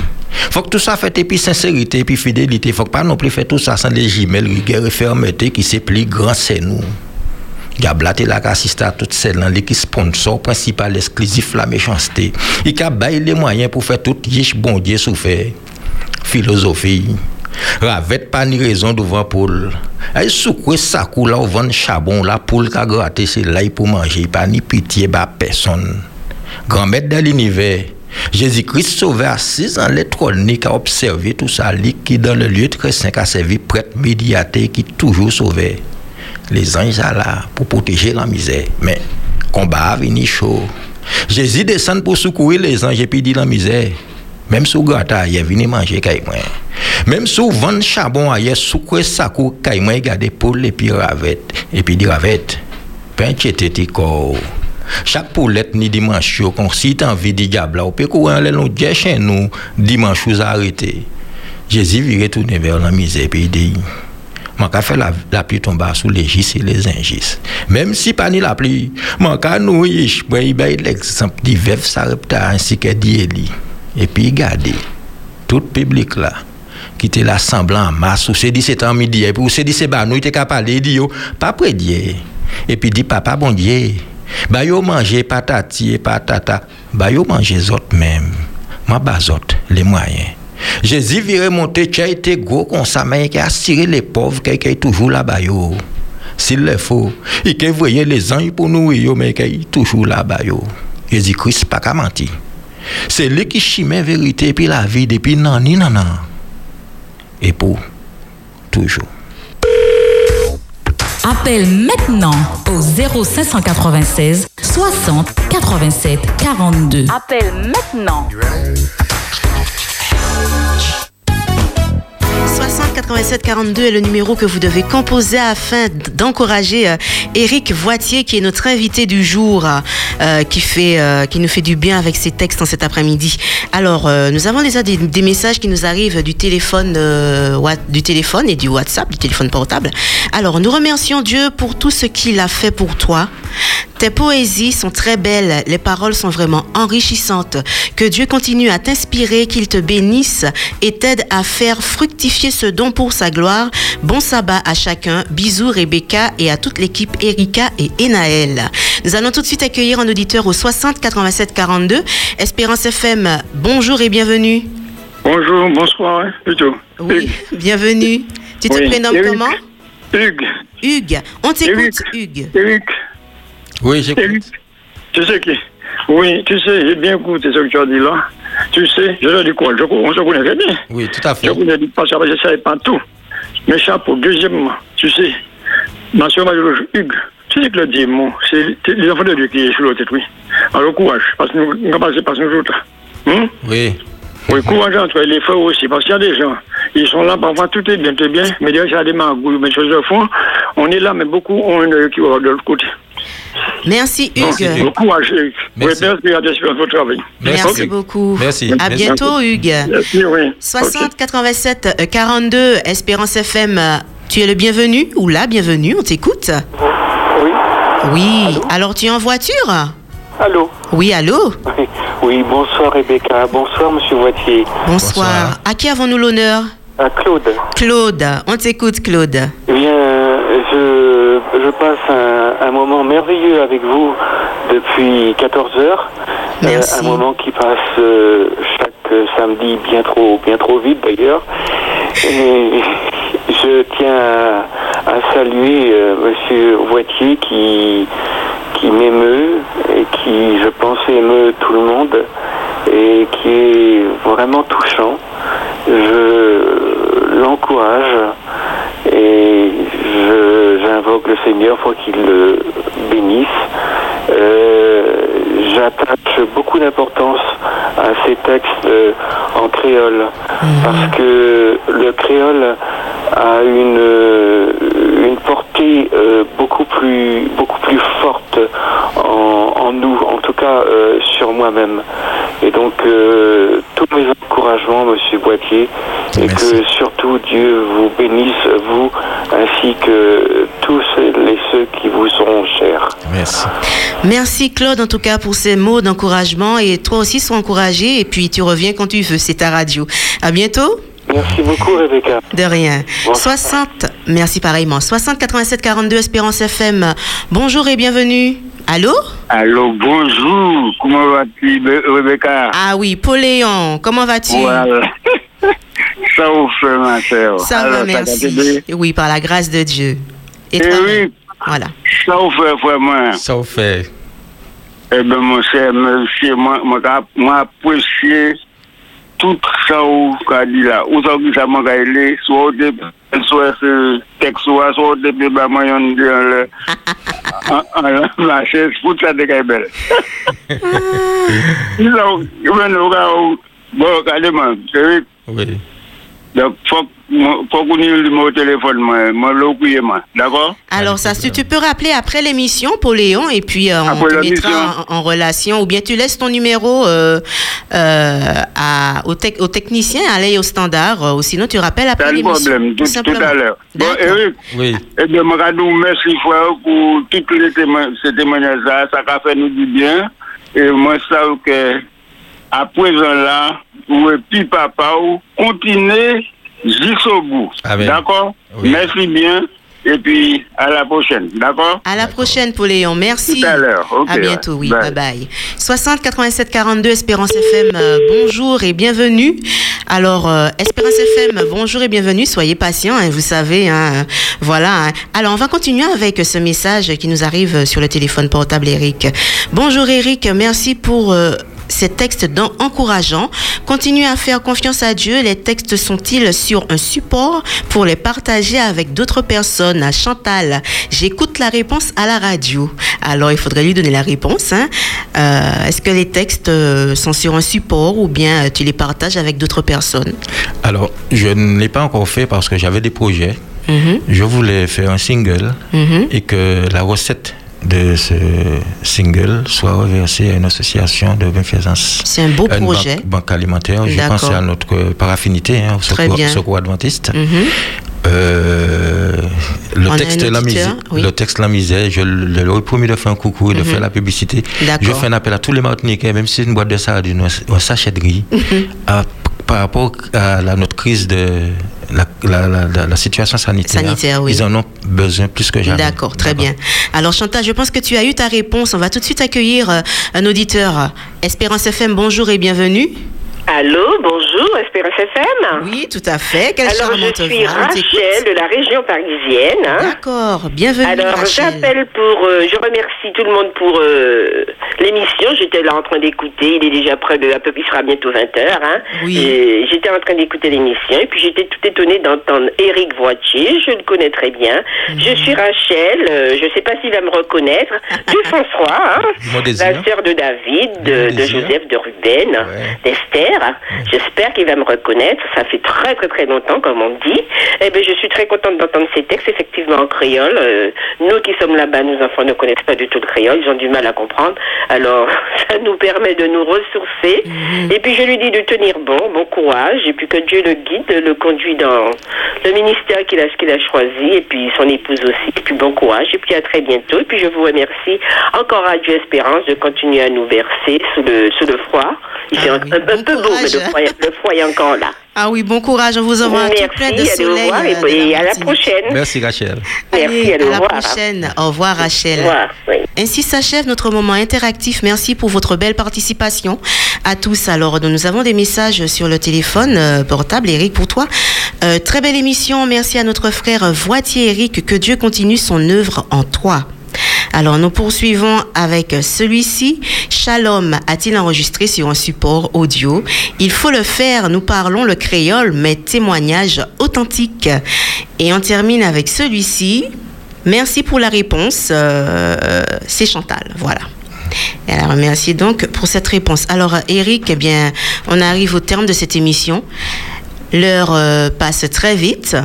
Fok tout sa fete pi sincerite pi fidelite. Fok pa non pli fete tout sa san le jimel, rigere fermete ki se pli gran se nou. Gabla te la ka assiste à toute celle là qui sponsor principal exclusif la méchanceté. Il a baillé les moyens pour faire tout yish bon Dieu souffert. Philosophie. Ravette pas ni raison devant poule. Elle soukou sa kou là au vent charbon la poule ka gratter c'est là pour manger pas ni pitié ba personne. Grand maître de l'univers. Jésus-Christ sauvé assis en l'électronique a observé tout ça, qui dans le lieu très saint a servi prêtre médiateur qui toujours sauvé les anges sont là pour protéger la misère. Mais combat venu chaud. Jésus descend pour secourir les anges et puis dit la misère. Même sous gata, il est venu manger caïmouin. Même sous vent charbon, il est secoué sakou caïmouin, garder poule et puis ravette. Et puis dit ravette. Pain tchété corps. Chaque poulette ni dimanche, qu'on si t'as envie de diable, on peut courir les longs chez nous, dimanche, vous arrêtez. Jésus vit retourner vers la misère et puis il dit, man ka fè la, la pli tomba sou le jis e le zanjis. Mem si pa ni la pli, man ka nou yish, mwen yi bay l'eksemp di vev sa repta ansi ke di eli. E pi gade, tout publik la, ki te la semblan mas, ou se di se tan mi diye, ou se di se ba nou yi te ka pale, di yo, pa pre diye, e pi di papa bon diye, ba yo manje patati e patata, ba yo manje zot mem, man ba zot le mwayen. Jésus virait monter, qui a été gros comme ça, mais qui a attiré les pauvres, qui est toujours là-bas. S'il le faut, il que voyait les anges pour nous, mais qui est toujours là-bas. Jésus-Christ, pas qu'à mentir. C'est lui qui chimait vérité, et puis la vie, depuis non, ni non, non. Et pour toujours. Appelle maintenant au 0596 60 87 42. Appelle maintenant. 60 87 42 est le numéro que vous devez composer afin d'encourager euh, Eric Voitier qui est notre invité du jour euh, qui fait euh, qui nous fait du bien avec ses textes en cet après-midi. Alors euh, nous avons déjà des, messages qui nous arrivent du téléphone euh, du téléphone et du WhatsApp, du téléphone portable. Alors nous remercions Dieu pour tout ce qu'il a fait pour toi. Tes poésies sont très belles, les paroles sont vraiment enrichissantes. Que Dieu continue à t'inspirer, qu'il te bénisse et t'aide à faire fructifier ce don pour sa gloire. Bon sabbat à chacun. Bisous Rebecca et à toute l'équipe Erika et Enaël. Nous allons tout de suite accueillir un auditeur au 60 87 42. Espérance FM, bonjour et bienvenue. Bonjour, bonsoir, hein, plutôt. Oui, bienvenue. Tu te Oui, prénommes comment Hugues, Hugues, on t'écoute, Hugues. Eric, Oui, j'écoute. Tu sais qui? Oui, tu sais, j'ai bien écouté ce que tu as dit là. Tu sais, je te dis quoi? Je, On se connaît très bien. Oui, tout à fait. Je connais pas ça, je ne savais pas tout. Mais chapeau, deuxièmement, tu sais, mention malheureuse, Hugues, tu sais que le démon, c'est les enfants de Dieu qui est sur l'autre tête, oui. Alors courage, parce que nous, nous passons par nous autres. Hum? Oui. Oui, courage entre les frères aussi, parce qu'il y a des gens, ils sont là, parfois tout est bien, tout est bien, mais derrière, il y a des magouilles, mais choses au fond, on est là, mais beaucoup ont une qui va de l'autre côté. Merci, Hugues. Merci. merci, à d'espérance au travail. Merci Ok. beaucoup. Merci. À Merci. bientôt, Hugues. Merci, oui. 60 87 euh, 42 Espérance FM. euh, Tu es le bienvenu ou la bienvenue, on t'écoute? Oui. Oui. Alors tu es en voiture? Allô? Oui, allô? Oui, bonsoir Rebecca. Bonsoir Monsieur Voitier. Bonsoir. Bonsoir. À qui avons-nous l'honneur? À Claude. Claude. On t'écoute, Claude. Eh bien, je, je passe un, un moment merveilleux avec vous depuis 14 heures. Euh, Merci. un moment qui passe euh, chaque samedi bien trop, bien trop vite d'ailleurs. Et (laughs) je tiens à, à saluer euh, Monsieur Voitier qui, qui m'émeut et qui, je pense, émeut tout le monde et qui est vraiment touchant. Je l'encourage et j'invoque le Seigneur pour qu'il le bénisse. Euh, J'attache beaucoup d'importance à ces textes euh, en créole parce que le créole a une, euh, une portée euh, beaucoup plus beaucoup plus forte en, en nous, en tout cas euh, sur moi-même. Et donc euh, tous mes encouragements, Monsieur Boitier, et Merci. que surtout Dieu vous bénisse vous ainsi que tous les ceux qui vous seront chers. Merci. Merci Claude en tout cas pour ces mots d'encouragement et toi aussi sois encouragé et puis tu reviens quand tu veux, c'est ta radio. À bientôt. Merci beaucoup Rebecca. De rien. Bonsoir. 60, merci pareillement. 60 87 42 Espérance FM. Bonjour et bienvenue. Allô? Allô, bonjour. Comment vas-tu, Be- Rebecca? Ah oui, Pauléon, comment vas-tu? Voilà. (laughs) Ça vous fait, ma sœur. Ça Alors, va, merci. Oui, par la grâce de Dieu. Et Eh toi oui. Voilà. Ça vous fait vraiment. Ça vous fait. Eh bien, mon cher, merci. Moi, moi, moi, apprécié tout sa ou ka di la, ou sa ou ki sa man ka ele, sou ou de sou e se tek sou a, sou ou de pe ba man yon di an le, (laughs) an la ches, pou sa de ka e bel. Ni la ou, yon men ou ka ou, bo ka de man, se wik. Oui. Dok fok, faut qu'on ait le numéro de téléphone, moi, moi, le couiller, moi. D'accord? Alors, ça, tu, tu peux rappeler après l'émission, Pauléon, et puis euh, on Après te l'émission. mettra en, en relation, ou bien tu laisses ton numéro euh, euh, à, au, tec- au technicien, aller au standard, ou sinon tu rappelles après Pas de l'émission. problème, tout, tout simplement. à l'heure. Bon. Eric, Oui. eh bien, moi, je vous remercie frère, pour tous les témoignages, ces témoignages-là. Ça a fait nous du bien. Et moi, ça, que, à présent là, ou et puis papa, ou continuez jusqu'au bout. Amen. D'accord? Oui. Merci bien. Et puis, à la prochaine. D'accord? À la prochaine, Pauléon. Merci. Tout à l'heure. Ok, à bientôt, ouais. oui. Bye. Bye bye. 60 87 42 Espérance FM, euh, bonjour et bienvenue. Alors, euh, Espérance FM, bonjour et bienvenue. Soyez patients, hein, vous savez. hein, voilà. hein. Alors, on va continuer avec ce message qui nous arrive sur le téléphone portable, Eric. Bonjour, Eric. Merci pour. euh, ces textes encourageants. Continuez à faire confiance à Dieu. Les textes sont-ils sur un support pour les partager avec d'autres personnes? À Chantal, j'écoute la réponse à la radio. Alors, il faudrait lui donner la réponse. hein. Euh, Est-ce que les textes euh, sont sur un support ou bien euh, tu les partages avec d'autres personnes? Alors, je ne l'ai pas encore fait parce que j'avais des projets. Mhm, Je voulais faire un single mhm. et que la recette de ce single soit reversée à une association de bienfaisance. C'est un beau une projet. Banque, banque alimentaire. Je pense à notre paraffinité, hein, au Très secours, secours adventiste. Mhm. Euh, le texte la misère, oui. le texte la misère, je le- leur ai promis de faire un coucou et de faire la publicité. Je fais un appel à tous les Martiniquais, même si c'est une boîte de sardines, un, sachet de riz, Mhm. à- par rapport à la, notre crise de la, la, la- la- la situation sanitaire. Sanitaire, oui. Ils en ont besoin plus que jamais. D'accord, très bien. Alors Chantal, je pense que tu as eu ta réponse. On va tout de suite accueillir euh, un auditeur. Espérance FM, bonjour et bienvenue. Allô, bonjour. Espérance FM. Oui, tout à fait. Quelle Alors, je suis voix. Rachel de la région parisienne. hein. D'accord, bienvenue Alors, j'appelle pour. euh, je remercie tout le monde pour euh, l'émission. J'étais là en train d'écouter. Il est déjà près de. Un peu, il sera bientôt 20h. Hein. Oui. J'étais en train d'écouter l'émission. Et puis, j'étais tout étonnée d'entendre Éric Voitier. Je le connais très bien. Mhm. Je suis Rachel. euh, je ne sais pas s'il va me reconnaître. (laughs) De François. Hein. Mon désir. La sœur de David, de. Joseph, de Ruben, Ouais. d'Esther. J'espère qu'il va me reconnaître. Ça fait très très très longtemps, comme on dit. Eh bien, je suis très contente d'entendre ces textes, effectivement en créole. Euh, nous qui sommes là-bas, nos enfants ne connaissent pas du tout le créole, ils ont du mal à comprendre. Alors, (laughs) ça nous permet de nous ressourcer. Et puis, je lui dis de tenir bon, bon courage, et puis que Dieu le guide, le conduit dans le ministère qu'il a, qu'il a choisi, et puis son épouse aussi. Et puis, bon courage, et puis à très bientôt. Et puis, je vous remercie encore à Dieu Espérance de continuer à nous bercer sous le, sous le froid. Il Ah fait un, oui, un- un bon peu beau, mais le est encore là. Ah oui, bon courage. On vous envoie un tout Merci, plein de soleil. revoir, euh, et, de et à la prochaine. Merci Rachel. Merci, Allez, à au la revoir. prochaine. Au revoir Rachel. Au revoir, oui. Ainsi s'achève notre moment interactif. Merci pour votre belle participation à tous. Alors, nous nous avons des messages sur le téléphone euh, portable. Eric, pour toi. Euh, très belle émission. Merci à notre frère Voitier Eric. Que Dieu continue son œuvre en toi. Alors, nous poursuivons avec celui-ci. Shalom a-t-il enregistré sur un support audio? Il faut le faire. Nous parlons le créole, mais témoignage authentique. Et on termine avec celui-ci. Merci pour la réponse. Euh, c'est Chantal. Voilà. Elle a remercié donc pour cette réponse. Alors, Eric, eh bien, on arrive au terme de cette émission. L'heure euh, passe très vite.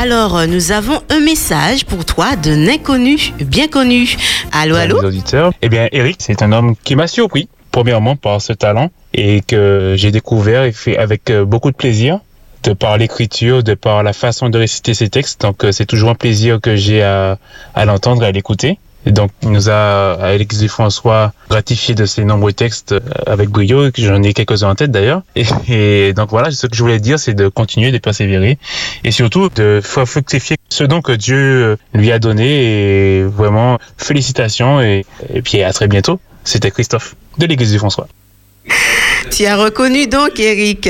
Alors, euh, nous avons un message pour toi d'un inconnu bien connu. Allô, allô Les auditeurs. Eh bien, Eric, c'est un homme qui m'a surpris, premièrement par ce talent et que j'ai découvert et fait avec euh, beaucoup de plaisir de par l'écriture, de par la façon de réciter ses textes. Donc, euh, c'est toujours un plaisir que j'ai à, à l'entendre et à l'écouter. Et donc, il nous a, Alex François, gratifié de ses nombreux textes euh, avec brio. J'en ai quelques-uns en tête d'ailleurs. Et, donc voilà, ce que je voulais dire, c'est de continuer, de persévérer et surtout de fructifier ce don que Dieu euh, lui a donné. Et vraiment, félicitations et, et puis à très bientôt. C'était Christophe de l'Église du François. (laughs) Tu as reconnu donc, Eric.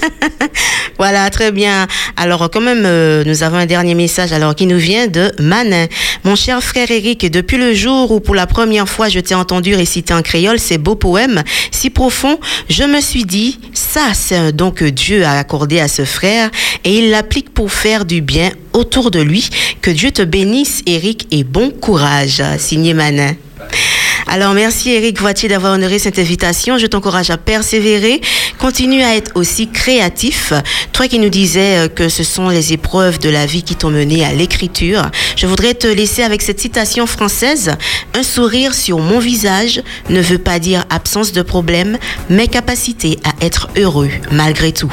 (laughs) voilà, très bien. Alors, quand même, euh, nous avons un dernier message alors qui nous vient de Manin. Mon cher frère Eric, depuis le jour où pour la première fois je t'ai entendu réciter en créole ces beaux poèmes si profonds, je me suis dit, ça, c'est un don que Dieu a accordé à ce frère et il l'applique pour faire du bien autour de lui. Que Dieu te bénisse, Eric, et bon courage. Signé Manin. Alors merci Eric Voitier d'avoir honoré cette invitation. Je t'encourage à persévérer. Continue à être aussi créatif. Toi qui nous disais euh, que ce sont les épreuves de la vie qui t'ont mené à l'écriture, je voudrais te laisser avec cette citation française. Un sourire sur mon visage ne veut pas dire absence de problème, mais capacité à être heureux malgré tout.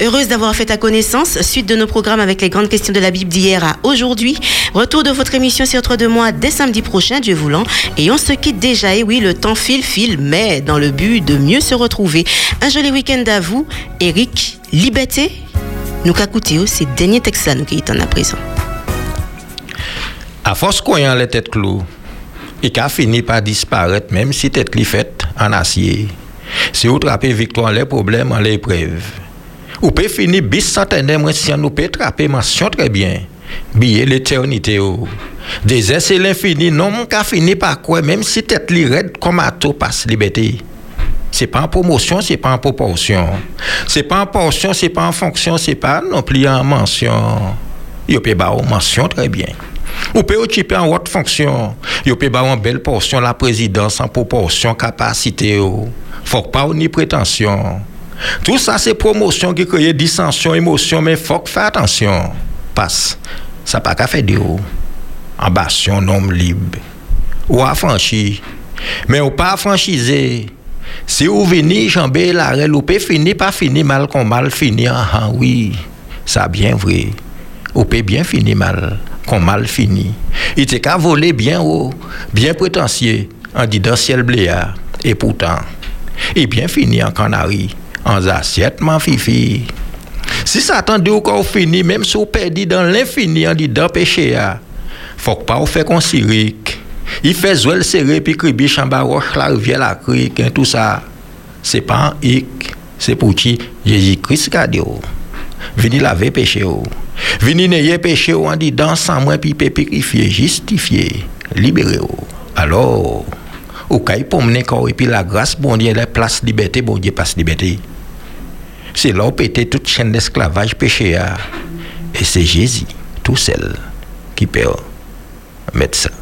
Heureuse d'avoir fait ta connaissance. Suite de nos programmes avec les grandes questions de la Bible d'hier à aujourd'hui. Retour de votre émission sur trois de mois dès samedi prochain, Dieu voulant. Et on se quitte déjà. Et oui, le temps file, file, mais dans le but de mieux se retrouver. Un joli week-end à vous. Eric, liberté. Nous qu'écouter ces derniers textes là, nous qui est en à présent. À force qu'on les têtes clous, il a fini par disparaître, même si tête li faite en acier. Vous trappez victoire les problèmes en l'épreuve. Ou peut finir bis centenaire, moi, si on nous peut trapper mention très bien. Billet l'éternité, uns, c'est l'infini. Non, mon cas fini par quoi, même si tête li raide comme à tout passe liberté? C'est pas en promotion, c'est pas en proportion. C'est pas en portion, c'est pas en fonction, c'est pas non plus en mention. Yo peut une mention très bien. Ou peut occuper en haute fonction. Yo peut ba une belle portion la présidence en proportion capacité. Faut pas ni prétention. Tout ça c'est promotion qui crée dissension, émotion, mais faut faire attention. Passe. Ça pas qu'à faire de haut. Ambition, homme libre. Ou affranchi. Mais ou pas franchisé. Si vous venez jamber la ou peut finir pas finir mal qu'on mal fini. Ah, ah, oui, ça bien vrai. Ou peut bien finir mal qu'on mal fini. Il était qu'à voler bien haut, bien prétentieux, en disant ciel bléa. Et pourtant, il bien fini en Canarie, en assiette, man fifi. Si ça attendait encore fini, même si vous perdu dans l'infini en disant péché, Fok pa ou fe kon sirik. I fe zwel sere pi kribi chamba roch la rivye la krik. En tout sa. Se pa an ik. Se pou ti Jezi Kris kade ou. Vini lave peche ou. Vini neye peche ou an di dan san mwen pi pe pikrifiye, justifiye, libere ou. Alors, ou kay pou mne kor epi la gras bondye le plas libeti bondye pas libeti. Se la ou pete tout chen d'esklavaj peche ya. E se Jezi, tout sel, ki pe ou. Ça.